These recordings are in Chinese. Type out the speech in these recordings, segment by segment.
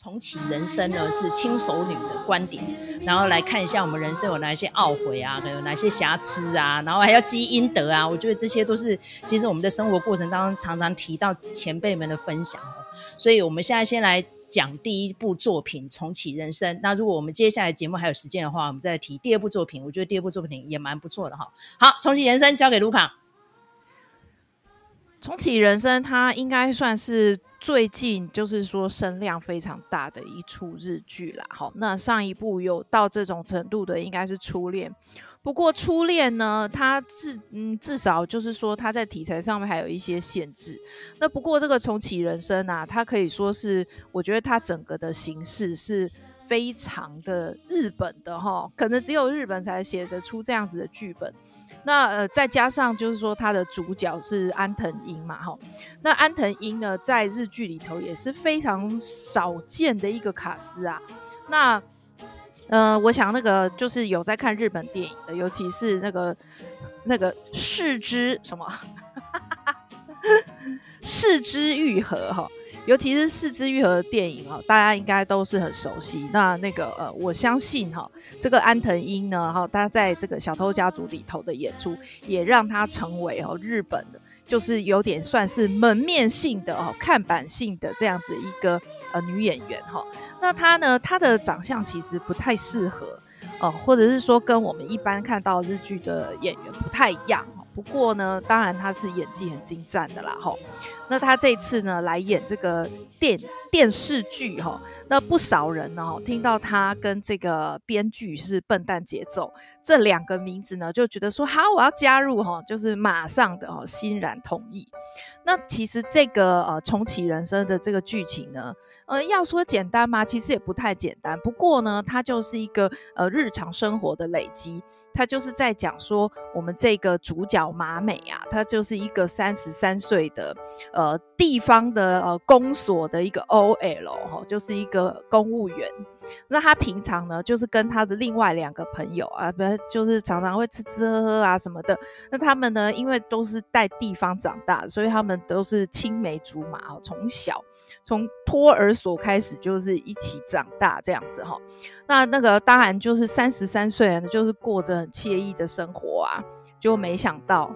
重启人生呢，是轻熟女的观点，然后来看一下我们人生有哪些懊悔啊，有哪些瑕疵啊，然后还要积阴德啊。我觉得这些都是其实我们的生活过程当中常常提到前辈们的分享。所以我们现在先来讲第一部作品《重启人生》。那如果我们接下来节目还有时间的话，我们再来提第二部作品。我觉得第二部作品也蛮不错的哈。好，《重启人生》交给卢卡。重启人生，它应该算是最近就是说声量非常大的一出日剧啦。好，那上一部有到这种程度的，应该是初恋。不过初恋呢，它至嗯至少就是说它在题材上面还有一些限制。那不过这个重启人生啊，它可以说是我觉得它整个的形式是非常的日本的哈，可能只有日本才写得出这样子的剧本。那呃，再加上就是说，他的主角是安藤樱嘛，哈。那安藤樱呢，在日剧里头也是非常少见的一个卡司啊。那呃，我想那个就是有在看日本电影的，尤其是那个那个四肢什么，四肢愈合哈。尤其是是枝裕和的电影啊，大家应该都是很熟悉。那那个呃，我相信哈，这个安藤樱呢，哈，他在这个小偷家族里头的演出，也让他成为哦日本的，就是有点算是门面性的哦看板性的这样子一个呃女演员哈。那她呢，她的长相其实不太适合哦，或者是说跟我们一般看到日剧的演员不太一样。不过呢，当然她是演技很精湛的啦，哈。那他这次呢，来演这个电电视剧哈，那不少人呢听到他跟这个编剧是笨蛋节奏这两个名字呢，就觉得说好，我要加入哈，就是马上的哦欣然同意。那其实这个呃重启人生的这个剧情呢，呃要说简单吗？其实也不太简单。不过呢，它就是一个呃日常生活的累积。它就是在讲说我们这个主角马美啊，她就是一个三十三岁的呃地方的呃公所的一个 OL 哈，就是一个公务员。那他平常呢，就是跟他的另外两个朋友啊，不就是常常会吃吃喝喝啊什么的。那他们呢，因为都是在地方长大，所以他们。都是青梅竹马哦，从小从托儿所开始就是一起长大这样子哈。那那个当然就是三十三岁呢，就是过着很惬意的生活啊，就没想到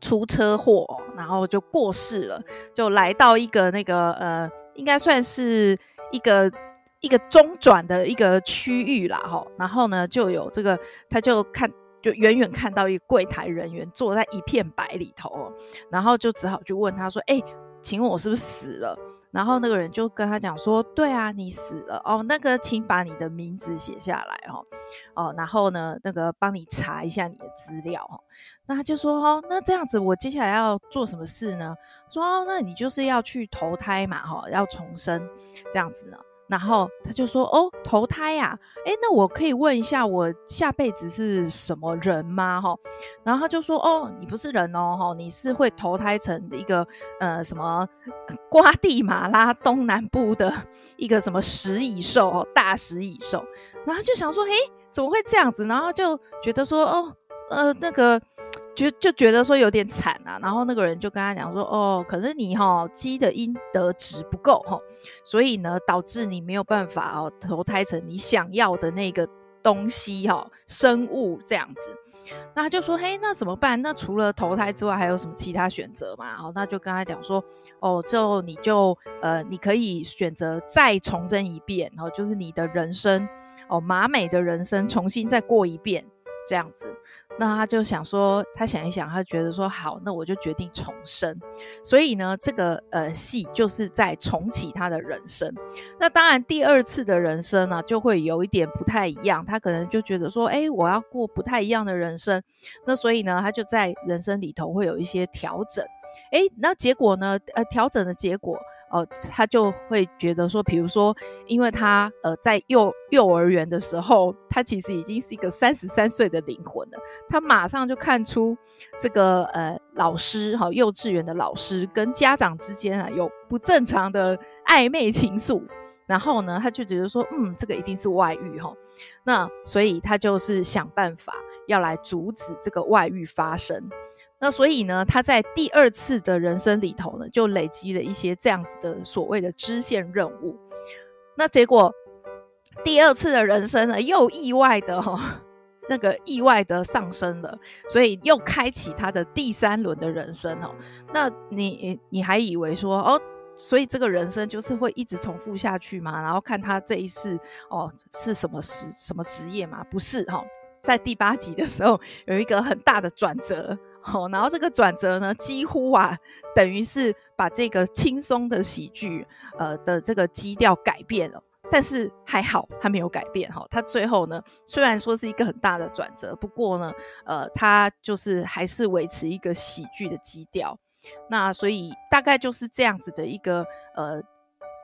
出车祸，然后就过世了，就来到一个那个呃，应该算是一个一个中转的一个区域啦哈。然后呢，就有这个他就看。就远远看到一个柜台人员坐在一片白里头，然后就只好去问他说：“哎，请问我是不是死了？”然后那个人就跟他讲说：“对啊，你死了哦。那个，请把你的名字写下来哦，哦，然后呢，那个帮你查一下你的资料哦。那他就说：哦，那这样子，我接下来要做什么事呢？说哦，那你就是要去投胎嘛，哈，要重生这样子呢。”然后他就说：“哦，投胎呀，诶，那我可以问一下，我下辈子是什么人吗？哈。”然后他就说：“哦，你不是人哦，哈，你是会投胎成一个呃什么瓜地马拉东南部的一个什么食蚁兽哦，大食蚁兽。”然后就想说：“诶，怎么会这样子？”然后就觉得说：“哦，呃，那个。”就就觉得说有点惨啊，然后那个人就跟他讲说，哦，可能你哈积的阴德值不够哈，所以呢导致你没有办法哦投胎成你想要的那个东西哈生物这样子，那他就说，嘿，那怎么办？那除了投胎之外，还有什么其他选择嘛？哦，那就跟他讲说，哦，就你就呃你可以选择再重生一遍，然后就是你的人生哦马美的人生重新再过一遍这样子。那他就想说，他想一想，他觉得说好，那我就决定重生。所以呢，这个呃戏就是在重启他的人生。那当然，第二次的人生呢，就会有一点不太一样。他可能就觉得说，哎，我要过不太一样的人生。那所以呢，他就在人生里头会有一些调整。哎，那结果呢？呃，调整的结果。哦，他就会觉得说，比如说，因为他呃在幼幼儿园的时候，他其实已经是一个三十三岁的灵魂了。他马上就看出这个呃老师哈、幼稚园的老师跟家长之间啊有不正常的暧昧情愫。然后呢，他就觉得说，嗯，这个一定是外遇哈、哦。那所以他就是想办法要来阻止这个外遇发生。那所以呢，他在第二次的人生里头呢，就累积了一些这样子的所谓的支线任务。那结果第二次的人生呢，又意外的哈、哦，那个意外的上升了，所以又开启他的第三轮的人生哦。那你你还以为说哦，所以这个人生就是会一直重复下去吗？然后看他这一世哦是什么职什么职业吗？不是哈、哦，在第八集的时候有一个很大的转折。好，然后这个转折呢，几乎啊，等于是把这个轻松的喜剧，呃的这个基调改变了。但是还好，它没有改变哈。它最后呢，虽然说是一个很大的转折，不过呢，呃，它就是还是维持一个喜剧的基调。那所以大概就是这样子的一个呃。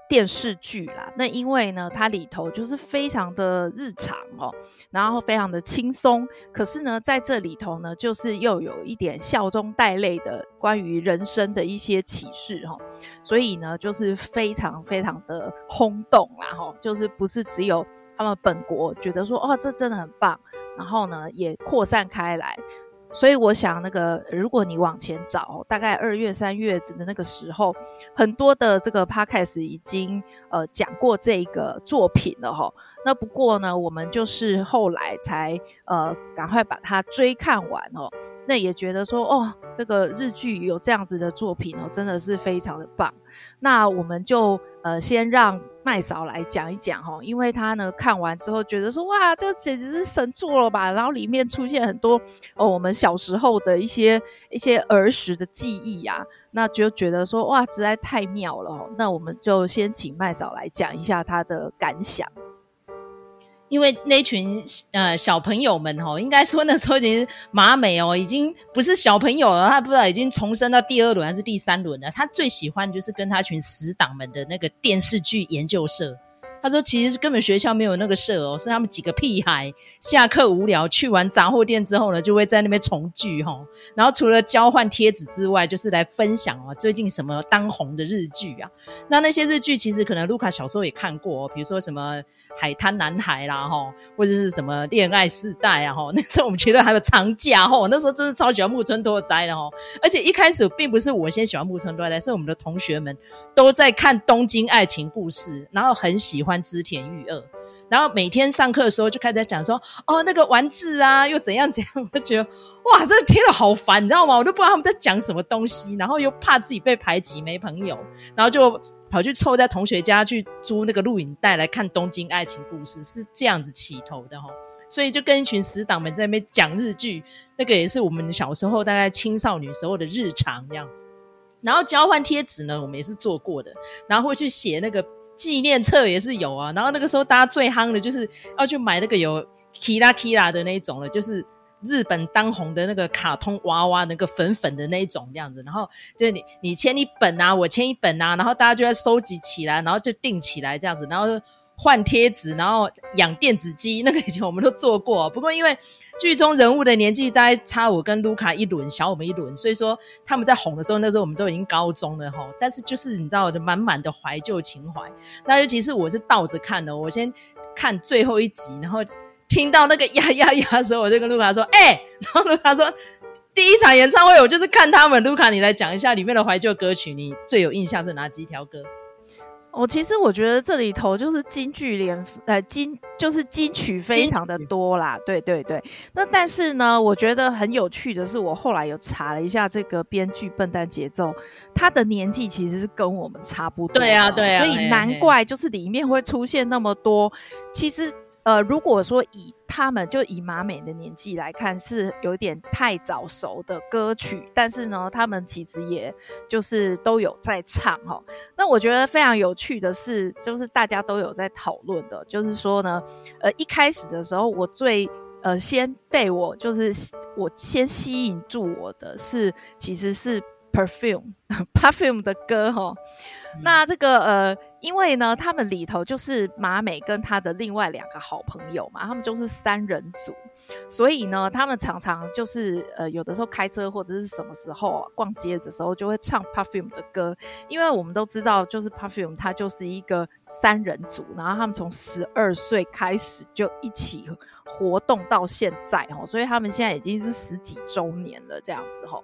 电视剧啦，那因为呢，它里头就是非常的日常哦，然后非常的轻松，可是呢，在这里头呢，就是又有一点笑中带泪的关于人生的一些启示哈，所以呢，就是非常非常的轰动啦哈，就是不是只有他们本国觉得说哦，这真的很棒，然后呢，也扩散开来。所以我想，那个如果你往前找，大概二月、三月的那个时候，很多的这个 podcast 已经呃讲过这个作品了哈。那不过呢，我们就是后来才呃赶快把它追看完哦。那也觉得说，哦，这个日剧有这样子的作品哦，真的是非常的棒。那我们就呃先让。麦嫂来讲一讲哈，因为她呢看完之后觉得说，哇，这简直是神作了吧！然后里面出现很多哦，我们小时候的一些一些儿时的记忆、啊，那就觉得说，哇，实在太妙了。那我们就先请麦嫂来讲一下她的感想。因为那群呃小朋友们吼，应该说那时候已经马美哦，已经不是小朋友了，他不知道已经重生到第二轮还是第三轮了。他最喜欢就是跟他群死党们的那个电视剧研究社。他说：“其实是根本学校没有那个社哦，是他们几个屁孩下课无聊去完杂货店之后呢，就会在那边重聚哈。然后除了交换贴纸之外，就是来分享哦最近什么当红的日剧啊。那那些日剧其实可能卢卡小时候也看过哦，比如说什么《海滩男孩》啦哈，或者是什么《恋爱世代》啊哈。那时候我们觉得还有长假哈，那时候真是超喜欢木村拓哉的哈。而且一开始并不是我先喜欢木村拓哉，是我们的同学们都在看《东京爱情故事》，然后很喜欢。”欢织田裕二，然后每天上课的时候就开始在讲说，哦，那个丸子啊，又怎样怎样，我就觉得哇，这听了好烦，你知道吗？我都不知道他们在讲什么东西，然后又怕自己被排挤没朋友，然后就跑去凑在同学家去租那个录影带来看《东京爱情故事》，是这样子起头的哈。所以就跟一群死党们在那边讲日剧，那个也是我们小时候大概青少女时候的日常这样。然后交换贴纸呢，我们也是做过的，然后会去写那个。纪念册也是有啊，然后那个时候大家最夯的就是要去买那个有 Kira Kira 的那一种了，就是日本当红的那个卡通娃娃，那个粉粉的那一种这样子。然后就是你你签一本啊，我签一本啊，然后大家就要收集起来，然后就订起来这样子，然后。换贴纸，然后养电子鸡，那个以前我们都做过。不过因为剧中人物的年纪大概差我跟卢卡一轮，小我们一轮，所以说他们在红的时候，那时候我们都已经高中了哈。但是就是你知道的，满满的怀旧情怀。那尤其是我是倒着看的，我先看最后一集，然后听到那个呀呀呀的时候，我就跟卢卡说：“ 哎、！”然后卢卡说：“第一场演唱会我就是看他们。”卢卡，你来讲一下里面的怀旧歌曲，你最有印象是哪几条歌？我其实我觉得这里头就是金句连，呃，金就是金曲非常的多啦，对对对。那但是呢，我觉得很有趣的是，我后来有查了一下这个编剧笨蛋节奏，他的年纪其实是跟我们差不多。对啊，对啊。所以难怪就是里面会出现那么多，其实。呃，如果说以他们就以马美的年纪来看，是有点太早熟的歌曲，但是呢，他们其实也就是都有在唱哈。那我觉得非常有趣的是，就是大家都有在讨论的，就是说呢，呃，一开始的时候，我最呃先被我就是我先吸引住我的是，其实是 Perfume Perfume 的歌哈。那这个呃，因为呢，他们里头就是麻美跟他的另外两个好朋友嘛，他们就是三人组，所以呢，他们常常就是呃，有的时候开车或者是什么时候啊，逛街的时候就会唱 Perfume 的歌，因为我们都知道，就是 Perfume 它就是一个三人组，然后他们从十二岁开始就一起活动到现在哦，所以他们现在已经是十几周年了这样子哈。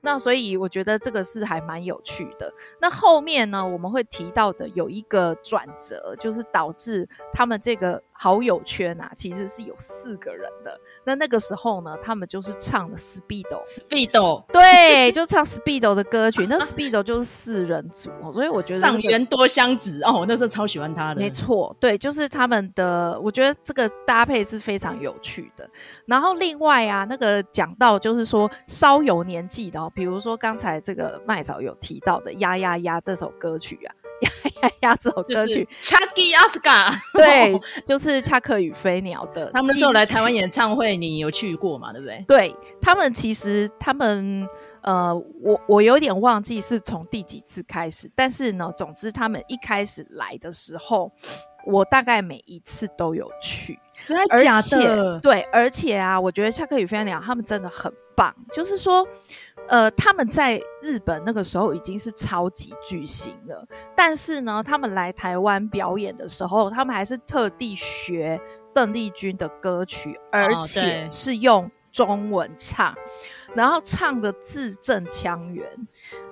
那所以我觉得这个是还蛮有趣的。那后面呢，我们会提到的有一个转折，就是导致他们这个好友圈啊，其实是有四个人的。那那个时候呢，他们就是唱的 Speedo，Speedo，对，就唱 Speedo 的歌曲。那 Speedo 就是四人组，所以我觉得、这个、上元多香子哦，我那时候超喜欢他的。没错，对，就是他们的，我觉得这个搭配是非常有趣的。然后另外啊，那个讲到就是说稍有年纪的哦，比如说刚才这个麦嫂有提到的《呀呀呀》这首歌曲啊。呀呀呀！这首歌曲，Chucky Oscar，对，就是恰克与飞鸟的。他们那时候来台湾演唱会，你有去过吗？对不对？对他们，其实他们，呃，我我有点忘记是从第几次开始，但是呢，总之他们一开始来的时候，我大概每一次都有去。真的假的？对，而且啊，我觉得恰克与飞鸟他们真的很棒，就是说。呃，他们在日本那个时候已经是超级巨星了，但是呢，他们来台湾表演的时候，他们还是特地学邓丽君的歌曲，而且是用中文唱，然后唱的字正腔圆。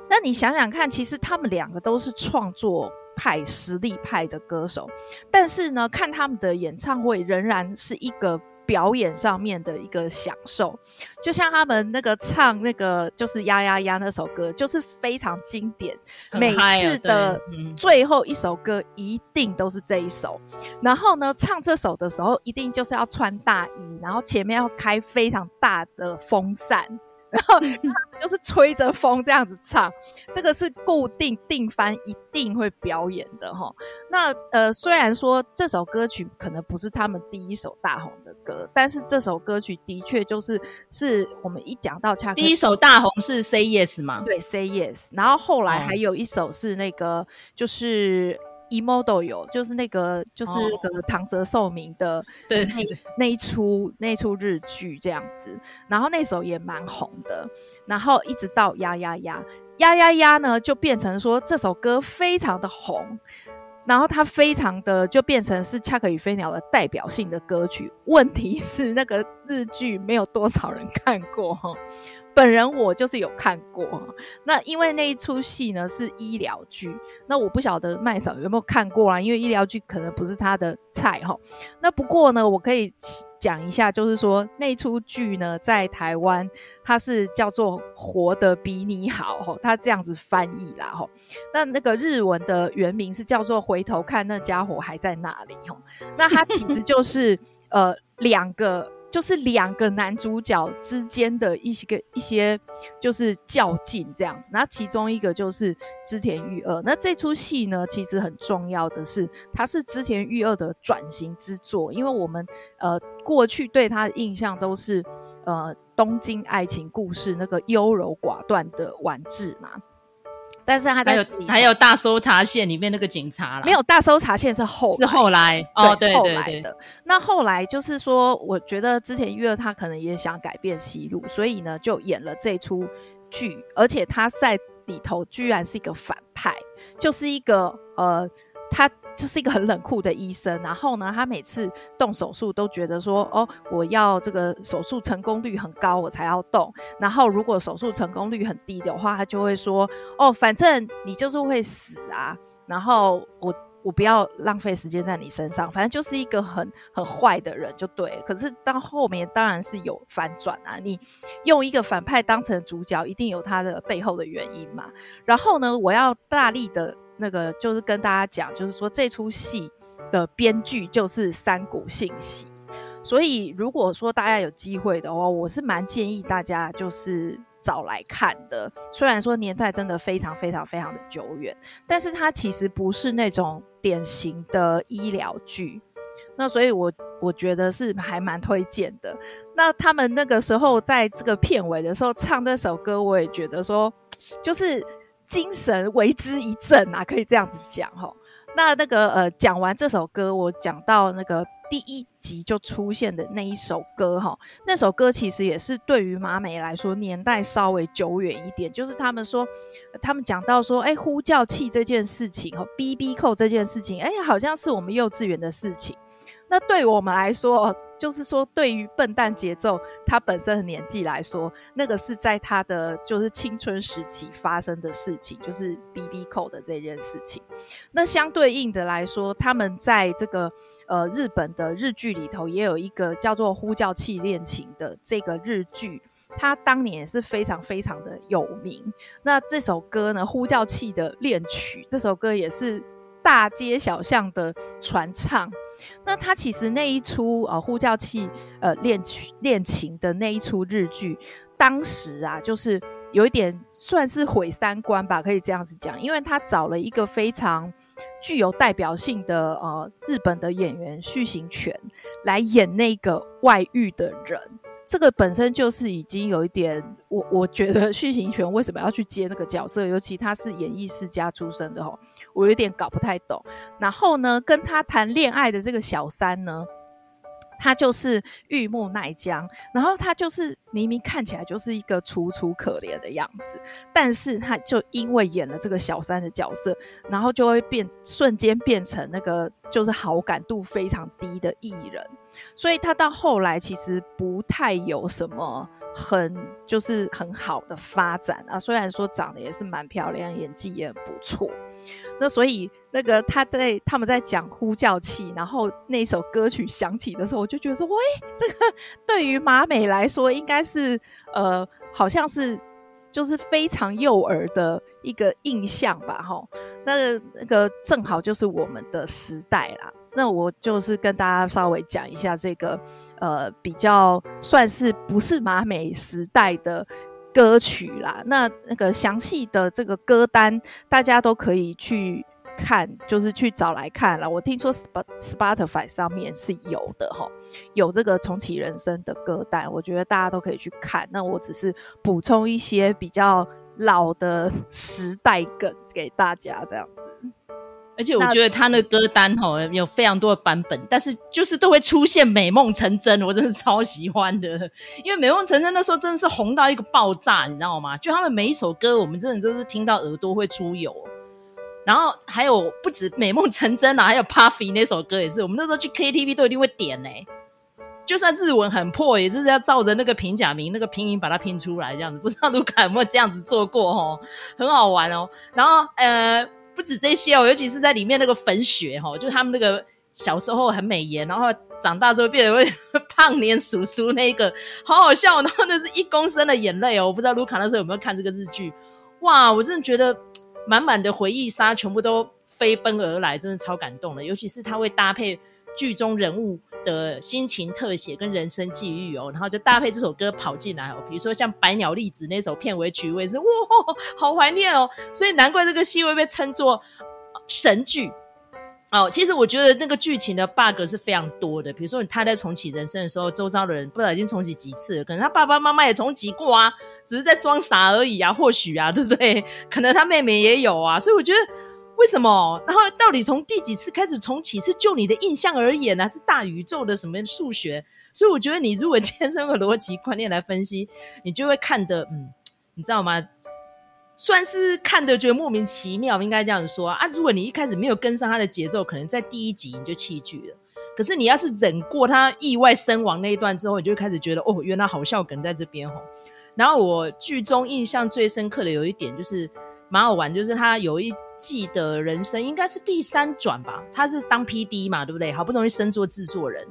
那你想想看，其实他们两个都是创作派、实力派的歌手，但是呢，看他们的演唱会仍然是一个。表演上面的一个享受，就像他们那个唱那个就是呀呀呀那首歌，就是非常经典。啊、每次的最后一首歌一定都是这一首。嗯、然后呢，唱这首的时候一定就是要穿大衣，然后前面要开非常大的风扇。然后就是吹着风这样子唱，这个是固定定番一定会表演的哈。那呃，虽然说这首歌曲可能不是他们第一首大红的歌，但是这首歌曲的确就是是我们一讲到恰克，第一首大红是 Say Yes 吗？对，Say Yes。然后后来还有一首是那个、哦、就是。Imodo 有，就是那个，就是那个唐泽寿明的，对那那一出那一出日剧这样子，然后那首也蛮红的，然后一直到呀呀呀呀呀呀呢，就变成说这首歌非常的红，然后它非常的就变成是恰克与飞鸟的代表性的歌曲。问题是那个日剧没有多少人看过哈。本人我就是有看过，那因为那一出戏呢是医疗剧，那我不晓得麦嫂有没有看过啊？因为医疗剧可能不是他的菜哈。那不过呢，我可以讲一下，就是说那出剧呢在台湾它是叫做《活得比你好》哈，它这样子翻译啦哈。那那个日文的原名是叫做《回头看那家伙还在那里》哈。那它其实就是呃两个。就是两个男主角之间的一些个一些就是较劲这样子，那其中一个就是织田裕二。那这出戏呢，其实很重要的是，它是织田裕二的转型之作，因为我们呃过去对他的印象都是呃东京爱情故事那个优柔寡断的丸治嘛。但是他在还有还有大搜查线里面那个警察啦，没有大搜查线是后是后来哦，对对对，后来的。那后来就是说，我觉得之前玉儿他可能也想改变戏路，所以呢就演了这出剧，而且他在里头居然是一个反派，就是一个呃他。就是一个很冷酷的医生，然后呢，他每次动手术都觉得说，哦，我要这个手术成功率很高，我才要动。然后如果手术成功率很低的话，他就会说，哦，反正你就是会死啊。然后我我不要浪费时间在你身上，反正就是一个很很坏的人就对。可是到后面当然是有反转啊，你用一个反派当成主角，一定有他的背后的原因嘛。然后呢，我要大力的。那个就是跟大家讲，就是说这出戏的编剧就是三谷信喜，所以如果说大家有机会的话，我是蛮建议大家就是找来看的。虽然说年代真的非常非常非常的久远，但是它其实不是那种典型的医疗剧，那所以我我觉得是还蛮推荐的。那他们那个时候在这个片尾的时候唱这首歌，我也觉得说就是。精神为之一振啊，可以这样子讲哈。那那个呃，讲完这首歌，我讲到那个第一集就出现的那一首歌哈。那首歌其实也是对于麻美来说年代稍微久远一点，就是他们说，他们讲到说，哎、呼叫器这件事情哈，B B 扣这件事情，哎、好像是我们幼稚园的事情。那对我们来说，就是说对于笨蛋节奏他本身的年纪来说，那个是在他的就是青春时期发生的事情，就是 BB 扣的这件事情。那相对应的来说，他们在这个呃日本的日剧里头也有一个叫做《呼叫器恋情》的这个日剧。他当年也是非常非常的有名。那这首歌呢，《呼叫器的恋曲》这首歌也是大街小巷的传唱。那他其实那一出呃《呼叫器呃恋恋情》的那一出日剧，当时啊，就是有一点算是毁三观吧，可以这样子讲，因为他找了一个非常具有代表性的呃日本的演员旭行权来演那个外遇的人。这个本身就是已经有一点，我我觉得续行泉为什么要去接那个角色，尤其他是演艺世家出身的吼，我有点搞不太懂。然后呢，跟他谈恋爱的这个小三呢，他就是玉木奈江，然后他就是明明看起来就是一个楚楚可怜的样子，但是他就因为演了这个小三的角色，然后就会变瞬间变成那个就是好感度非常低的艺人。所以他到后来其实不太有什么很就是很好的发展啊，虽然说长得也是蛮漂亮，演技也很不错。那所以那个他在他们在讲呼叫器，然后那首歌曲响起的时候，我就觉得说，喂，这个对于马美来说，应该是呃，好像是就是非常幼儿的一个印象吧，哈。那个那个正好就是我们的时代啦。那我就是跟大家稍微讲一下这个，呃，比较算是不是马美时代的歌曲啦。那那个详细的这个歌单，大家都可以去看，就是去找来看啦。我听说 Spotify 上面是有的哈，有这个重启人生的歌单，我觉得大家都可以去看。那我只是补充一些比较老的时代梗给大家，这样。而且我觉得他那歌单吼有非常多的版本，但是就是都会出现《美梦成真》，我真的是超喜欢的。因为《美梦成真》那时候真的是红到一个爆炸，你知道吗？就他们每一首歌，我们真的都是听到耳朵会出油。然后还有不止《美梦成真》啊，还有《Puffy》那首歌也是，我们那时候去 KTV 都一定会点呢、就算日文很破，也是要照着那个平假名那个拼音把它拼出来这样子。不知道卢卡有没有这样子做过哦？很好玩哦。然后呃。不止这些哦，尤其是在里面那个粉雪哈，就他们那个小时候很美颜，然后长大之后变得会 胖脸叔叔那个，好好笑。然后那是一公升的眼泪哦，我不知道卢卡那时候有没有看这个日剧？哇，我真的觉得满满的回忆杀全部都飞奔而来，真的超感动的。尤其是他会搭配剧中人物的心情特写跟人生际遇哦，然后就搭配这首歌跑进来哦，比如说像《百鸟栗子》那首片尾曲，我也是哇，好怀念哦，所以难怪这个戏会被称作神剧哦。其实我觉得那个剧情的 bug 是非常多的，比如说他在重启人生的时候，周遭的人不知道已经重启几次，可能他爸爸妈妈也重启过啊，只是在装傻而已啊，或许啊，对不对？可能他妹妹也有啊，所以我觉得。为什么？然后到底从第几次开始重启？是就你的印象而言呢？是大宇宙的什么数学？所以我觉得你如果天生个逻辑观念来分析，你就会看得嗯，你知道吗？算是看得觉得莫名其妙，应该这样说啊，如果你一开始没有跟上他的节奏，可能在第一集你就弃剧了。可是你要是忍过他意外身亡那一段之后，你就开始觉得哦，原来好笑梗在这边吼。然后我剧中印象最深刻的有一点就是蛮好玩，就是他有一。记的人生应该是第三转吧，他是当 PD 嘛，对不对？好不容易升做制作人，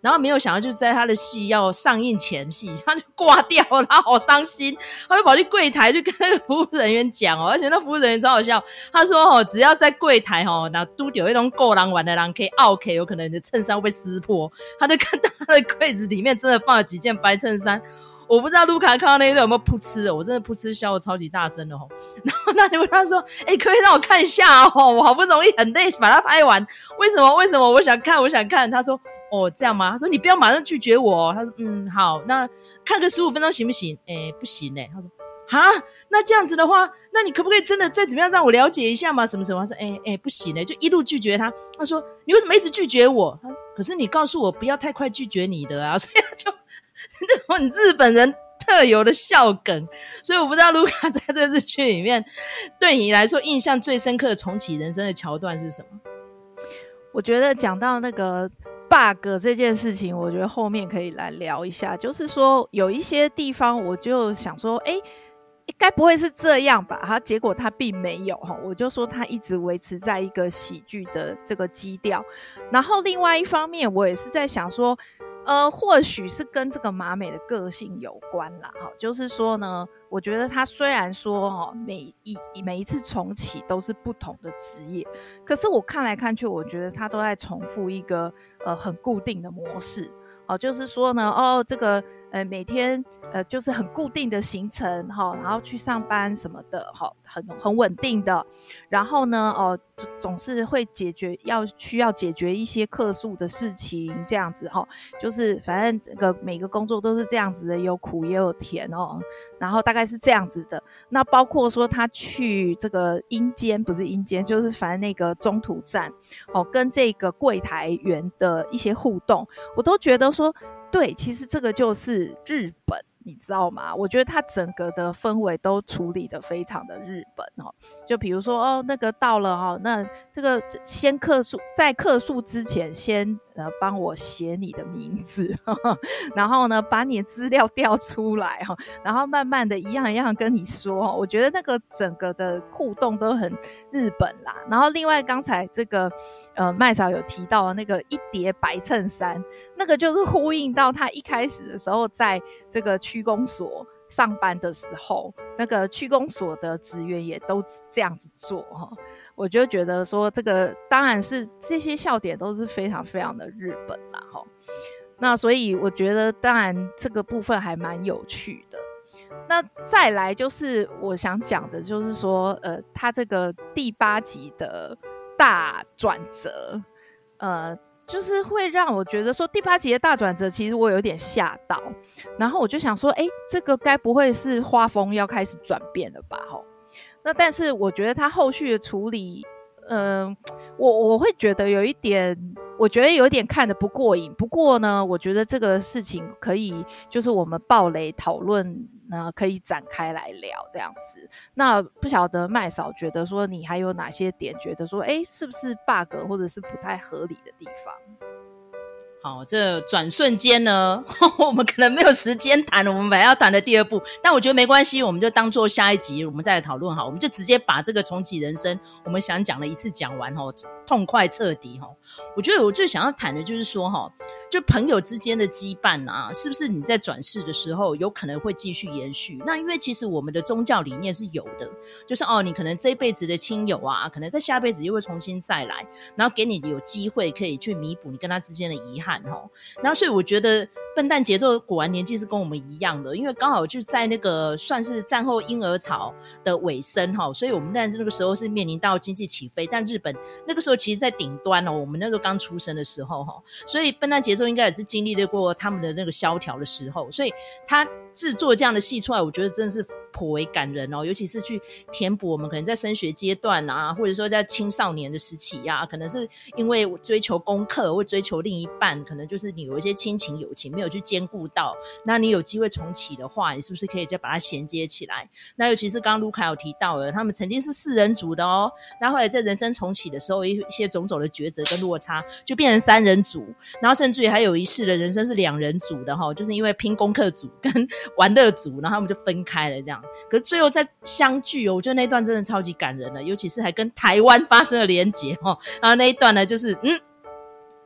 然后没有想到就在他的戏要上映前戏，他就挂掉了，他好伤心，他就跑去柜台就跟那个服务人员讲哦，而且那服务人员超好笑，他说哦，只要在柜台哦，那都有一种够狼玩的狼可以 OK，有可能你的衬衫会被撕破，他就看到他的柜子里面真的放了几件白衬衫。我不知道卢卡看到那一段有没有噗嗤的，我真的噗嗤笑的超级大声的吼。然后那你问他说：“哎、可以让我看一下哦，我好不容易很累把它拍完，为什么？为什么？我想看，我想看。”他说：“哦，这样吗？”他说：“你不要马上拒绝我。”他说：“嗯，好，那看个十五分钟行不行？”哎、不行哎、欸。他说：“哈，那这样子的话，那你可不可以真的再怎么样让我了解一下嘛？什么什么？”他说：“哎、欸、哎、不行哎、欸，就一路拒绝他。”他说：“你为什么一直拒绝我？”他：“可是你告诉我不要太快拒绝你的啊。”所以他就。这种日本人特有的笑梗，所以我不知道卢卡在这日剧里面对你来说印象最深刻的重启人生的桥段是什么？我觉得讲到那个 bug 这件事情，我觉得后面可以来聊一下。就是说，有一些地方，我就想说，哎、该不会是这样吧？哈，结果他并没有哈。我就说他一直维持在一个喜剧的这个基调。然后另外一方面，我也是在想说。呃，或许是跟这个马美的个性有关啦，哈，就是说呢，我觉得他虽然说哈，每一每一次重启都是不同的职业，可是我看来看去，我觉得他都在重复一个呃很固定的模式，哦，就是说呢，哦，这个。呃，每天呃就是很固定的行程哈，然后去上班什么的哈，很很稳定的。然后呢，哦，总是会解决要需要解决一些客诉的事情，这样子哈，就是反正那个每个工作都是这样子的，有苦也有甜哦。然后大概是这样子的。那包括说他去这个阴间，不是阴间，就是反正那个中途站哦，跟这个柜台员的一些互动，我都觉得说。对，其实这个就是日本。你知道吗？我觉得它整个的氛围都处理的非常的日本哦。就比如说哦，那个到了哦，那这个先客诉，在客诉之前先帮我写你的名字，呵 呵然后呢把你的资料调出来哈，然后慢慢的一样一样跟你说。我觉得那个整个的互动都很日本啦。然后另外刚才这个呃麦嫂有提到那个一叠白衬衫，那个就是呼应到他一开始的时候在这个。区公所上班的时候，那个区公所的职员也都这样子做哈，我就觉得说这个当然是这些笑点都是非常非常的日本啦哈。那所以我觉得当然这个部分还蛮有趣的。那再来就是我想讲的，就是说呃，他这个第八集的大转折，呃。就是会让我觉得说第八集的大转折，其实我有点吓到，然后我就想说，哎，这个该不会是画风要开始转变了吧？吼，那但是我觉得他后续的处理，嗯、我我会觉得有一点，我觉得有点看得不过瘾。不过呢，我觉得这个事情可以，就是我们暴雷讨论。呢可以展开来聊这样子。那不晓得麦嫂觉得说，你还有哪些点觉得说，哎，是不是 bug 或者是不太合理的地方？好，这转瞬间呢，我们可能没有时间谈了。我们本来要谈的第二部，但我觉得没关系，我们就当做下一集我们再来讨论。好，我们就直接把这个重启人生，我们想讲的一次讲完哦，痛快彻底哈。我觉得我最想要谈的就是说哈，就朋友之间的羁绊啊，是不是你在转世的时候有可能会继续延续？那因为其实我们的宗教理念是有的，就是哦，你可能这一辈子的亲友啊，可能在下辈子又会重新再来，然后给你有机会可以去弥补你跟他之间的遗憾。然后所以我觉得笨蛋节奏果然年纪是跟我们一样的，因为刚好就在那个算是战后婴儿潮的尾声哈，所以我们在那个时候是面临到经济起飞，但日本那个时候其实在顶端哦，我们那时候刚出生的时候哈，所以笨蛋节奏应该也是经历了过他们的那个萧条的时候，所以他制作这样的戏出来，我觉得真的是。颇为感人哦，尤其是去填补我们可能在升学阶段啊，或者说在青少年的时期呀、可能是因为追求功课或追求另一半，可能就是你有一些亲情友情没有去兼顾到，那你有机会重启的话，你是不是可以再把它衔接起来？那尤其是刚刚卢卡有提到的，他们曾经是四人组的哦，那后来在人生重启的时候，一些种种的抉择跟落差，就变成三人组，然后甚至于还有一世的人生是两人组的哈、哦，就是因为拼功课组跟 玩乐组，然后他们就分开了这样。可是最后再相聚哦，我觉得那段真的超级感人的，尤其是还跟台湾发生了连结哈。然后那一段呢，就是嗯，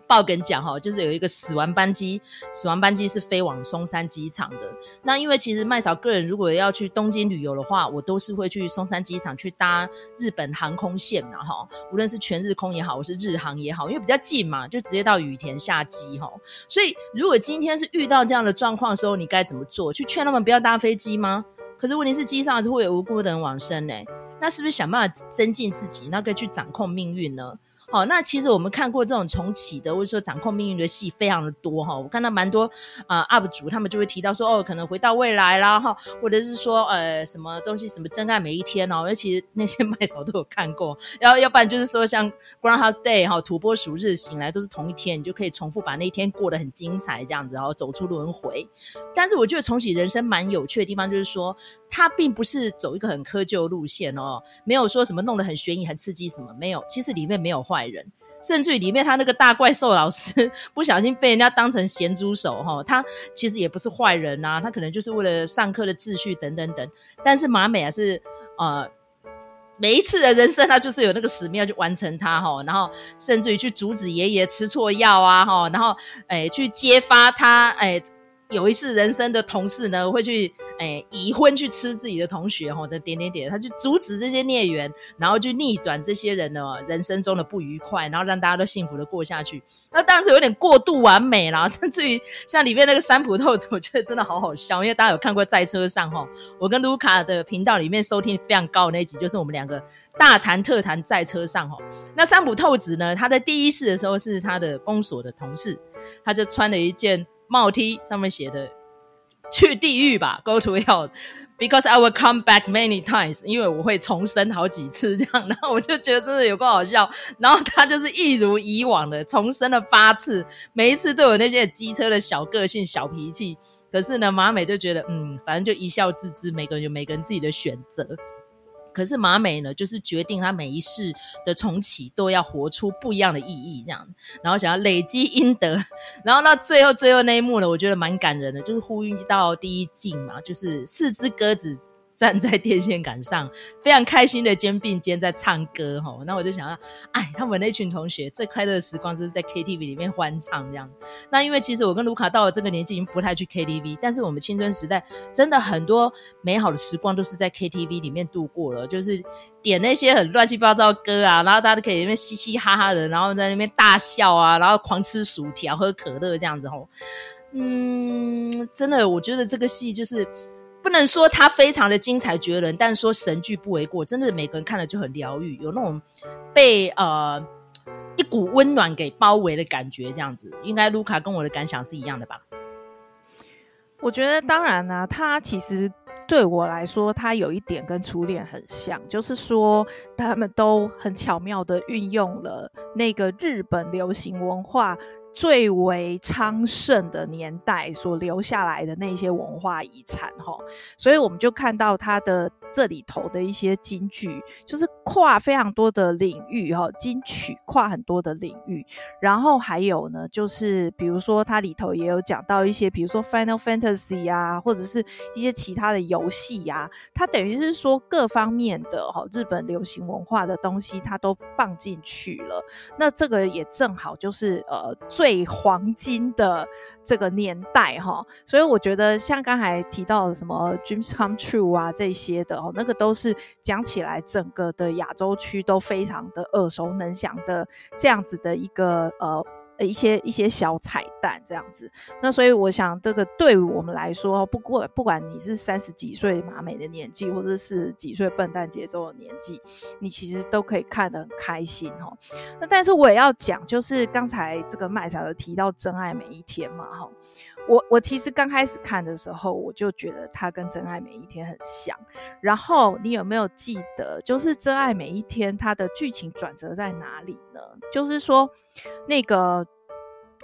爆梗讲哈，就是有一个死亡班机，死亡班机是飞往松山机场的。那因为其实麦嫂个人如果要去东京旅游的话，我都是会去松山机场去搭日本航空线的哈，无论是全日空也好，或是日航也好，因为比较近嘛，就直接到羽田下机哈。所以如果今天是遇到这样的状况的时候，你该怎么做？去劝他们不要搭飞机吗？可是问题是，机上是会有无辜的人往生呢？那是不是想办法增进自己，那可以去掌控命运呢？好，那其实我们看过这种重启的，或者说掌控命运的戏非常的多哈。我看到蛮多啊、UP 主他们就会提到说，哦，可能回到未来啦哈，或者是说呃什么东西什么真爱每一天哦，尤其那些 麦嫂都有看过。然后要不然就是说像 Groundhog Day 哈，土拨鼠日醒来都是同一天，你就可以重复把那一天过得很精彩这样子，然后走出轮回。但是我觉得重启人生蛮有趣的地方就是说，它并不是走一个很窠臼路线哦，没有说什么弄得很悬疑、很刺激什么，没有，其实里面没有坏。人。甚至于里面他那个大怪兽老师 不小心被人家当成咸猪手哈，他其实也不是坏人呐、他可能就是为了上课的秩序等等等。但是马美啊是呃每一次的人生他就是有那个使命要去完成它哈，然后甚至于去阻止爷爷吃错药啊哈，然后诶去揭发他诶。有一次，人生的同事呢会去，诶，已婚去吃自己的同学，哈，的点点点，他去阻止这些孽缘，然后去逆转这些人呢人生中的不愉快，然后让大家都幸福的过下去。那当然是有点过度完美啦，甚至于像里面那个山浦透子，我觉得真的好好笑，因为大家有看过在车上哈，我跟卢卡的频道里面收听非常高的那一集，就是我们两个大谈特谈在车上哈。那山浦透子呢，他在第一世的时候是他的公所的同事，他就穿了一件。帽 T 上面写的“去地狱吧，Go to hell，because I will come back many times”，因为我会重生好几次这样。然后我就觉得真的有够好笑。然后他就是一如以往的重生了八次，每一次都有那些机车的小个性、小脾气。可是呢，马美就觉得，嗯，反正就一笑置之，每个人有每个人自己的选择。可是马美呢，就是决定他每一世的重启都要活出不一样的意义，这样，然后想要累积阴德，然后那最后最后那一幕呢，我觉得蛮感人的，就是呼应到第一镜嘛，就是四只鸽子。站在电线杆上，非常开心的肩并肩在唱歌哈。那我就想到，哎，他们那群同学最快乐的时光就是在 KTV 里面欢唱这样。那因为其实我跟卢卡到了这个年纪已经不太去 KTV，但是我们青春时代真的很多美好的时光都是在 KTV 里面度过了，就是点那些很乱七八糟的歌啊，然后大家都可以那边嘻嘻哈哈的，然后在那边大笑啊，然后狂吃薯条、喝可乐这样子吼。嗯，真的，我觉得这个戏就是。不能说它非常的精彩绝伦，但是说神剧不为过。真的，每个人看了就很疗愈，有那种被呃一股温暖给包围的感觉。这样子，应该卢卡跟我的感想是一样的吧？我觉得当然呢、啊，它其实对我来说，它有一点跟初恋很像，就是说他们都很巧妙的运用了那个日本流行文化。最为昌盛的年代所留下来的那些文化遗产，哈，所以我们就看到它的这里头的一些金句，就是跨非常多的领域，哈，金曲跨很多的领域。然后还有呢，就是比如说它里头也有讲到一些，比如说 Final Fantasy 啊，或者是一些其他的游戏呀，它等于是说各方面的哈日本流行文化的东西，它都放进去了。那这个也正好就是呃最。最黄金的这个年代哈，所以我觉得像刚才提到什么 Dreams Come True 啊这些的哦，那个都是讲起来整个的亚洲区都非常的耳熟能详的这样子的一个呃。呃，一些一些小彩蛋这样子，那所以我想，这个对于我们来说，不过不管你是三十几岁马美的年纪，或者是几岁笨蛋节奏的年纪，你其实都可以看得很开心哦。那但是我也要讲，就是刚才这个麦嫂有提到《真爱每一天》嘛，哈，我我其实刚开始看的时候，我就觉得它跟《真爱每一天》很像。然后你有没有记得，就是《真爱每一天》它的剧情转折在哪里呢？就是说。那个，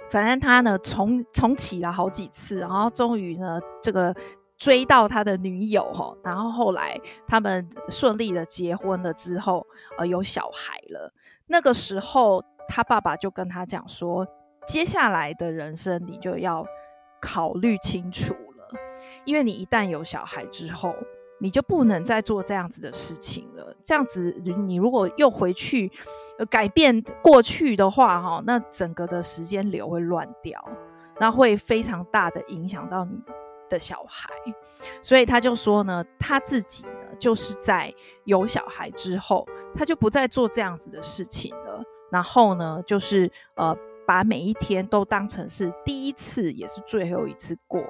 反正他呢重重启了好几次，然后终于呢这个追到他的女友哈，然后后来他们顺利的结婚了之后，呃有小孩了。那个时候他爸爸就跟他讲说，接下来的人生你就要考虑清楚了，因为你一旦有小孩之后。你就不能再做这样子的事情了。这样子，你如果又回去改变过去的话，哈，那整个的时间流会乱掉，那会非常大的影响到你的小孩。所以他就说呢，他自己呢，就是在有小孩之后，他就不再做这样子的事情了。然后呢，就是呃。把每一天都当成是第一次，也是最后一次过，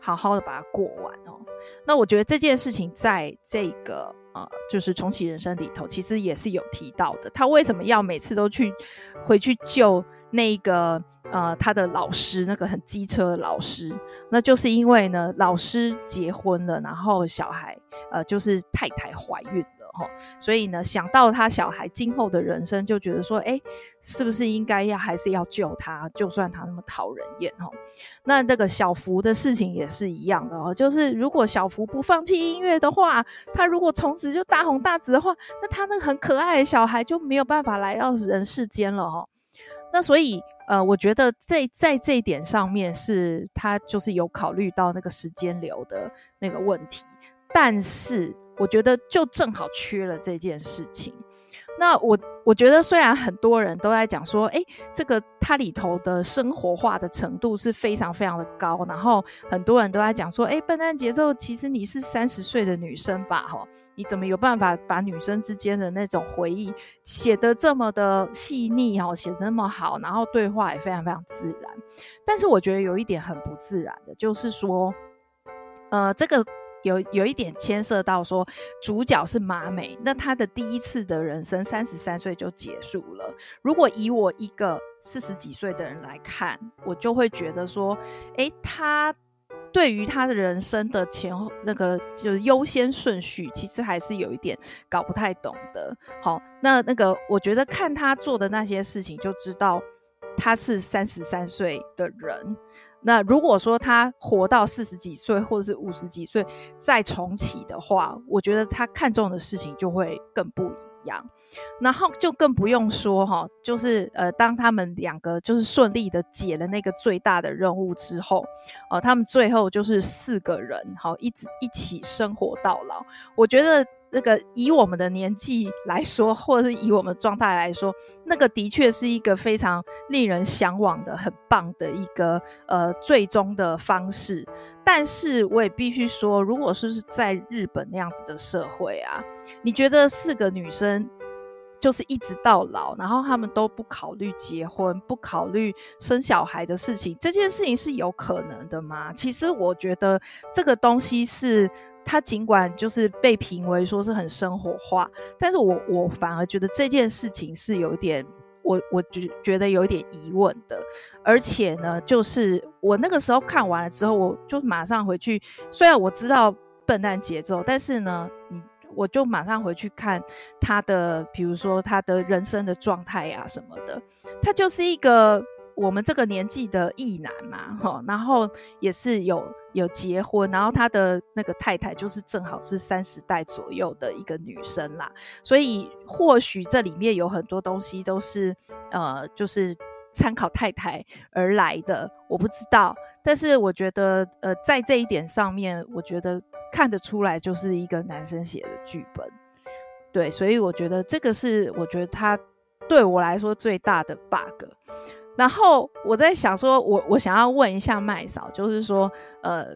好好的把它过完哦。那我觉得这件事情在这个呃，就是重启人生里头，其实也是有提到的。他为什么要每次都去回去救那个呃他的老师，那个很机车的老师？那就是因为呢，老师结婚了，然后小孩呃就是太太怀孕所以呢，想到他小孩今后的人生，就觉得说，哎，是不是应该要还是要救他，就算他那么讨人厌哈。那这个小福的事情也是一样的哦，就是如果小福不放弃音乐的话，他如果从此就大红大紫的话，那他那个很可爱的小孩就没有办法来到人世间了哦。那所以。呃，我觉得在在这一点上面是他就是有考虑到那个时间流的那个问题，但是我觉得就正好缺了这件事情。那我我觉得虽然很多人都在讲说，诶，这个它里头的生活化的程度是非常非常的高，然后很多人都在讲说，诶，笨蛋节奏，其实你是三十岁的女生吧？哈，你怎么有办法把女生之间的那种回忆写得这么的细腻，哈，写得那么好，然后对话也非常非常自然。但是我觉得有一点很不自然的，就是说，呃，这个。有有一点牵涉到说，主角是麻美，那他的第一次的人生三十三岁就结束了。如果以我一个四十几岁的人来看，我就会觉得说，诶，他对于他的人生的前后那个就是优先顺序，其实还是有一点搞不太懂的。好，那那个我觉得看他做的那些事情，就知道他是三十三岁的人。那如果说他活到四十几岁或者是五十几岁再重启的话，我觉得他看重的事情就会更不一样。然后就更不用说哈，就是呃，当他们两个就是顺利的解了那个最大的任务之后，呃，他们最后就是四个人好一直一起生活到老。我觉得。那个以我们的年纪来说，或者是以我们状态来说，那个的确是一个非常令人向往的、很棒的一个呃最终的方式。但是我也必须说，如果是在日本那样子的社会啊，你觉得四个女生就是一直到老，然后他们都不考虑结婚、不考虑生小孩的事情，这件事情是有可能的吗？其实我觉得这个东西是。他尽管就是被评为说是很生活化，但是我我反而觉得这件事情是有一点，我我觉觉得有一点疑问的。而且呢，就是我那个时候看完了之后，我就马上回去。虽然我知道笨蛋节奏，但是呢，嗯，我就马上回去看他的，比如说他的人生的状态啊什么的，他就是一个。我们这个年纪的异男嘛，哈，然后也是有有结婚，然后他的那个太太就是正好是三十代左右的一个女生啦，所以或许这里面有很多东西都是呃，就是参考太太而来的，我不知道，但是我觉得呃，在这一点上面，我觉得看得出来就是一个男生写的剧本，对，所以我觉得这个是我觉得他对我来说最大的 bug。然后我在想说，我我想要问一下麦嫂，就是说，呃，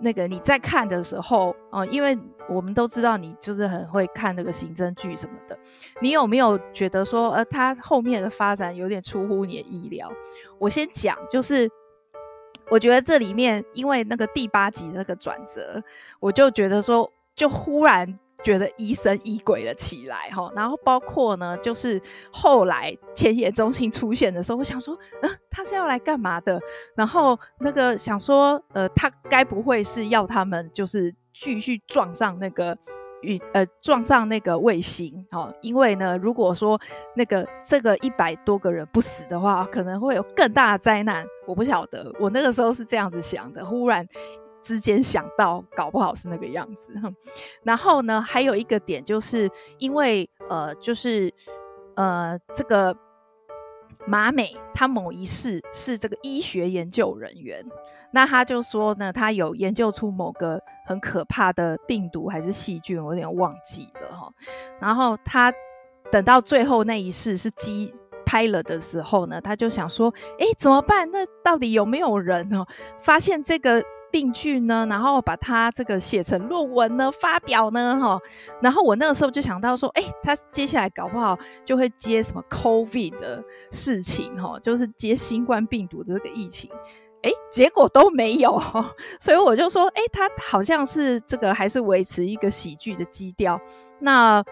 那个你在看的时候，哦、因为我们都知道你就是很会看那个刑侦剧什么的，你有没有觉得说，呃，他后面的发展有点出乎你的意料？我先讲，就是我觉得这里面因为那个第八集那个转折，我就觉得说，就忽然。觉得疑神疑鬼的起来哈，然后包括呢，就是后来浅野中心出现的时候，我想说，嗯、他是要来干嘛的？然后那个想说，呃，他该不会是要他们就是继续撞上那个运呃撞上那个卫星哦？因为呢，如果说那个这个一百多个人不死的话，可能会有更大的灾难。我不晓得，我那个时候是这样子想的，忽然。之间想到，搞不好是那个样子。然后呢，还有一个点，就是因为呃，就是呃，这个马美他某一世是这个医学研究人员，那他就说呢，他有研究出某个很可怕的病毒还是细菌，我有点忘记了哈。然后他等到最后那一世是机拍了的时候呢，他就想说，哎，怎么办？那到底有没有人哦发现这个？病句呢，然后把它这个写成论文呢，发表呢，哈，然后我那个时候就想到说，哎，他接下来搞不好就会接什么 COVID 的事情，哈，就是接新冠病毒的这个疫情，哎，结果都没有，所以我就说，哎，他好像是这个还是维持一个喜剧的基调，那。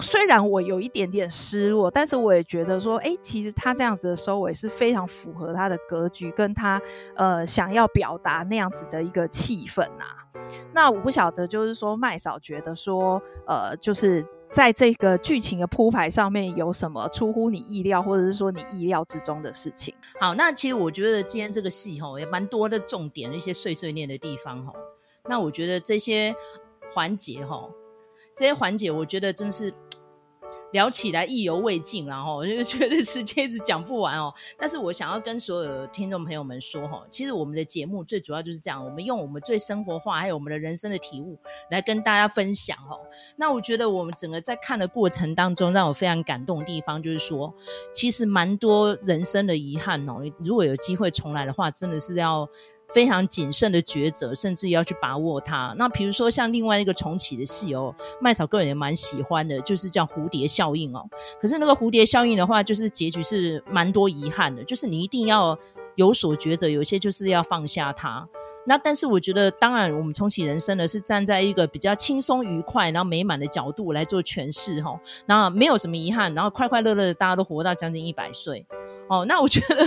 虽然我有一点点失落，但是我也觉得说，诶，其实他这样子的收尾是非常符合他的格局，跟他呃想要表达那样子的一个气氛呐。那我不晓得，就是说麦嫂觉得说，呃，就是在这个剧情的铺排上面有什么出乎你意料，或者是说你意料之中的事情？好，那其实我觉得今天这个戏吼也蛮多的重点，一些碎碎念的地方吼。那我觉得这些环节吼，这些环节我觉得真是。聊起来意犹未尽，然后我就觉得时间一直讲不完哦。但是我想要跟所有的听众朋友们说哈，其实我们的节目最主要就是这样，我们用我们最生活化还有我们的人生的体悟来跟大家分享哦。那我觉得我们整个在看的过程当中，让我非常感动的地方就是说，其实蛮多人生的遗憾哦。如果有机会重来的话，真的是要。非常谨慎的抉择，甚至要去把握它。那比如说像另外一个重启的戏哦，麦嫂个人也蛮喜欢的，就是叫蝴蝶效应哦。可是那个蝴蝶效应的话，就是结局是蛮多遗憾的，就是你一定要有所抉择，有些就是要放下它。那但是我觉得，当然我们重启人生呢，是站在一个比较轻松愉快，然后美满的角度来做诠释哈。那没有什么遗憾，然后快快乐乐的大家都活到将近一百岁哦。那我觉得，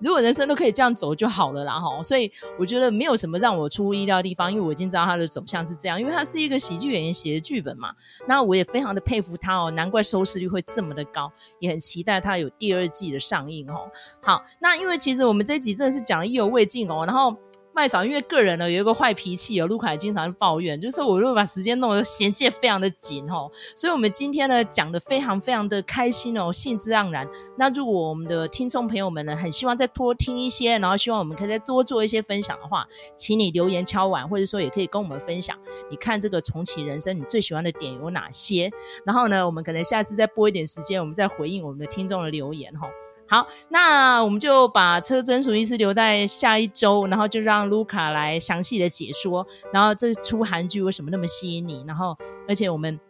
如果人生都可以这样走就好了啦哈。所以我觉得没有什么让我出乎意料的地方，因为我已经知道他的走向是这样，因为他是一个喜剧演员写的剧本嘛。那我也非常的佩服他哦，难怪收视率会这么的高，也很期待他有第二季的上映哦。好，那因为其实我们这一集真的是讲意犹未尽哦，然后。麦嫂因为个人呢有一个坏脾气哦，卢卡也经常抱怨，就是我如果把时间弄得衔接非常的紧哦，所以我们今天呢讲得非常非常的开心哦，兴致盎然。那如果我们的听众朋友们呢很希望再多听一些，然后希望我们可以再多做一些分享的话，请你留言敲碗，或者说也可以跟我们分享，你看这个重启人生你最喜欢的点有哪些？然后呢，我们可能下次再拨一点时间，我们再回应我们的听众的留言哈。好，那我们就把车贞淑医师留在下一周，然后就让卢卡来详细的解说，然后这出韩剧为什么那么吸引你？然后，而且我们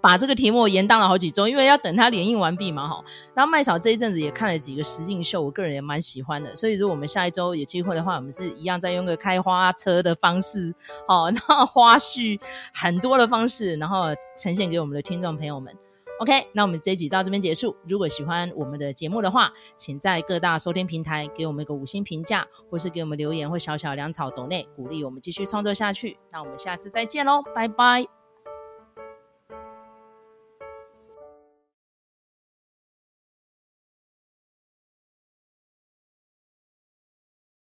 把这个题目延宕了好几周，因为要等它连映完毕嘛，哈。然后麦嫂这一阵子也看了几个实境秀，我个人也蛮喜欢的，所以如果我们下一周有机会的话，我们是一样再用个开花车的方式，哦，那花絮很多的方式，然后呈现给我们的听众朋友们。OK，那我们这一集到这边结束。如果喜欢我们的节目的话，请在各大收听平台给我们一个五星评价，或是给我们留言或小小粮草抖内，鼓励我们继续创作下去。那我们下次再见喽，拜拜。